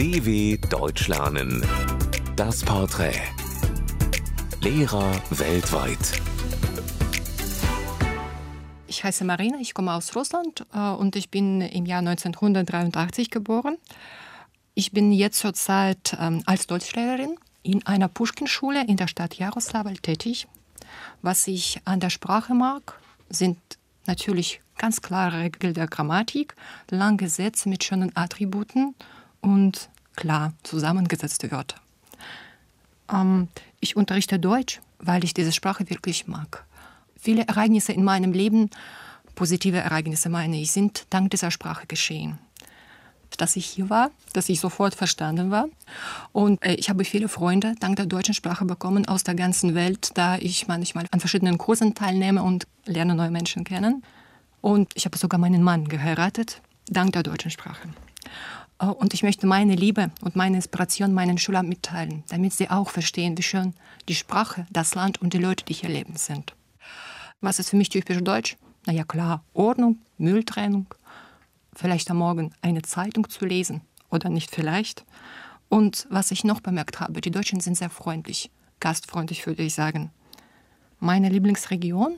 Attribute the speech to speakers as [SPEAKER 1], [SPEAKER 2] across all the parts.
[SPEAKER 1] DW Deutsch lernen. Das Porträt. Lehrer weltweit.
[SPEAKER 2] Ich heiße Marina, ich komme aus Russland äh, und ich bin im Jahr 1983 geboren. Ich bin jetzt zurzeit ähm, als Deutschlehrerin in einer Pushkin-Schule in der Stadt Jaroslawl tätig. Was ich an der Sprache mag, sind natürlich ganz klare Regeln der Grammatik, lange Sätze mit schönen Attributen und klar zusammengesetzte Wörter. Ähm, ich unterrichte Deutsch, weil ich diese Sprache wirklich mag. Viele Ereignisse in meinem Leben, positive Ereignisse meine ich, sind dank dieser Sprache geschehen. Dass ich hier war, dass ich sofort verstanden war. Und äh, ich habe viele Freunde dank der deutschen Sprache bekommen aus der ganzen Welt, da ich manchmal an verschiedenen Kursen teilnehme und lerne neue Menschen kennen. Und ich habe sogar meinen Mann geheiratet, dank der deutschen Sprache. Äh, und ich möchte meine Liebe und meine Inspiration meinen Schülern mitteilen, damit sie auch verstehen, wie schön die Sprache, das Land und die Leute, die hier leben, sind. Was ist für mich typisch deutsch? Na ja, klar, Ordnung, Mülltrennung, vielleicht am Morgen eine Zeitung zu lesen oder nicht vielleicht. Und was ich noch bemerkt habe, die Deutschen sind sehr freundlich, gastfreundlich würde ich sagen. Meine Lieblingsregion?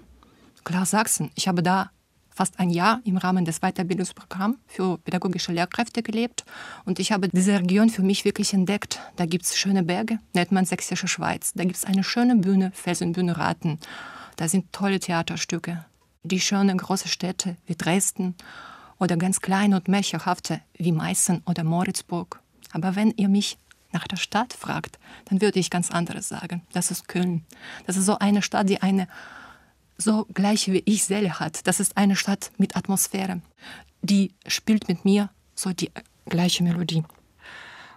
[SPEAKER 2] Klar, Sachsen. Ich habe da fast ein Jahr im Rahmen des Weiterbildungsprogramms für pädagogische Lehrkräfte gelebt. Und ich habe diese Region für mich wirklich entdeckt. Da gibt es schöne Berge, nennt man Sächsische Schweiz. Da gibt es eine schöne Bühne, Felsenbühne Raten. Da sind tolle Theaterstücke. Die schönen großen Städte wie Dresden oder ganz kleine und märchenhafte wie Meißen oder Moritzburg. Aber wenn ihr mich nach der Stadt fragt, dann würde ich ganz anderes sagen. Das ist Köln. Das ist so eine Stadt, die eine so gleiche wie ich Seele hat. Das ist eine Stadt mit Atmosphäre. Die spielt mit mir so die gleiche Melodie.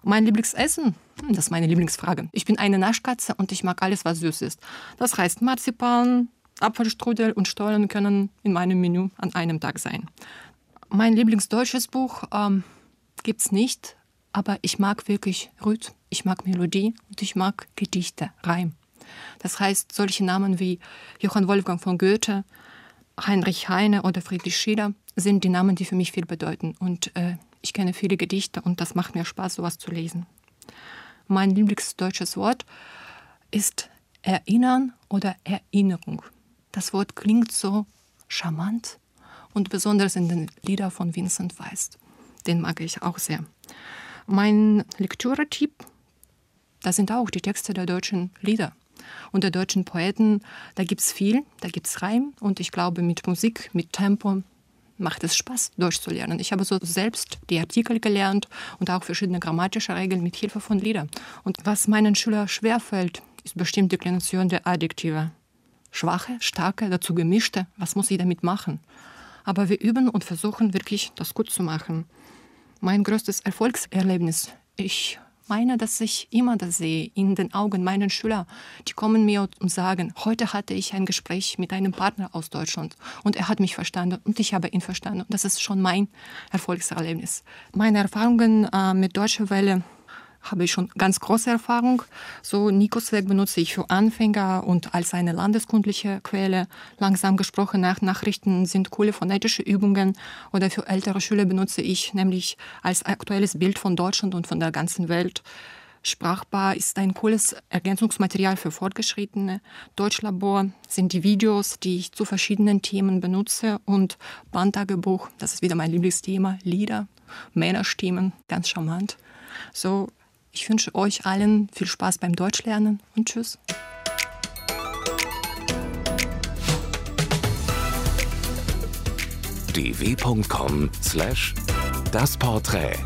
[SPEAKER 2] Mein Lieblingsessen? Hm, das ist meine Lieblingsfrage. Ich bin eine Naschkatze und ich mag alles, was süß ist. Das heißt, Marzipan, Apfelstrudel und Stollen können in meinem Menü an einem Tag sein. Mein Lieblingsdeutsches Buch ähm, gibt es nicht, aber ich mag wirklich Rhythm, ich mag Melodie und ich mag Gedichte, Reim. Das heißt, solche Namen wie Johann Wolfgang von Goethe, Heinrich Heine oder Friedrich Schiller sind die Namen, die für mich viel bedeuten. Und äh, ich kenne viele Gedichte und das macht mir Spaß, sowas zu lesen. Mein lieblingsdeutsches Wort ist Erinnern oder Erinnerung. Das Wort klingt so charmant und besonders in den Liedern von Vincent Weiss. Den mag ich auch sehr. Mein Lektüre-Tipp, da sind auch die Texte der deutschen Lieder und der deutschen Poeten, da gibt es viel, da gibt es Reim und ich glaube, mit Musik, mit Tempo macht es Spaß, Deutsch zu lernen. Ich habe so selbst die Artikel gelernt und auch verschiedene grammatische Regeln mit Hilfe von Liedern. Und was meinen Schülern schwerfällt, ist bestimmt die Deklination der Adjektive. Schwache, starke, dazu gemischte, was muss ich damit machen? Aber wir üben und versuchen wirklich, das gut zu machen. Mein größtes Erfolgserlebnis, ich meine, dass ich immer das sehe in den Augen meiner Schüler. Die kommen mir und sagen, heute hatte ich ein Gespräch mit einem Partner aus Deutschland und er hat mich verstanden und ich habe ihn verstanden. Das ist schon mein Erfolgserlebnis. Meine Erfahrungen äh, mit Deutscher Welle habe ich schon ganz große Erfahrung. So Nikosweg benutze ich für Anfänger und als eine landeskundliche Quelle. Langsam gesprochen nach Nachrichten sind coole phonetische Übungen oder für ältere Schüler benutze ich nämlich als aktuelles Bild von Deutschland und von der ganzen Welt. Sprachbar ist ein cooles Ergänzungsmaterial für Fortgeschrittene. Deutschlabor sind die Videos, die ich zu verschiedenen Themen benutze. Und Bandtagebuch, das ist wieder mein Lieblingsthema, Lieder, Männerstimmen, ganz charmant. So ich wünsche euch allen viel Spaß beim Deutschlernen und tschüss.
[SPEAKER 1] dw.com/das Porträt